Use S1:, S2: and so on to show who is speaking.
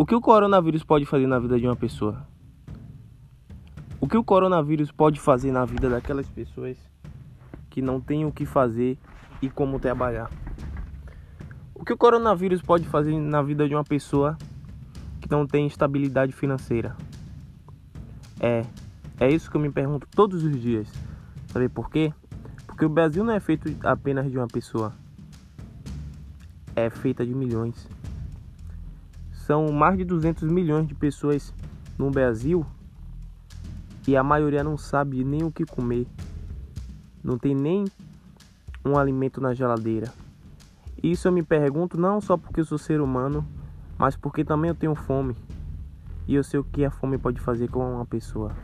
S1: O que o coronavírus pode fazer na vida de uma pessoa? O que o coronavírus pode fazer na vida daquelas pessoas que não têm o que fazer e como trabalhar? O que o coronavírus pode fazer na vida de uma pessoa que não tem estabilidade financeira? É, é isso que eu me pergunto todos os dias. Sabe por quê? Porque o Brasil não é feito apenas de uma pessoa. É feita de milhões. São mais de 200 milhões de pessoas no Brasil e a maioria não sabe nem o que comer. Não tem nem um alimento na geladeira. Isso eu me pergunto não só porque eu sou ser humano, mas porque também eu tenho fome. E eu sei o que a fome pode fazer com uma pessoa.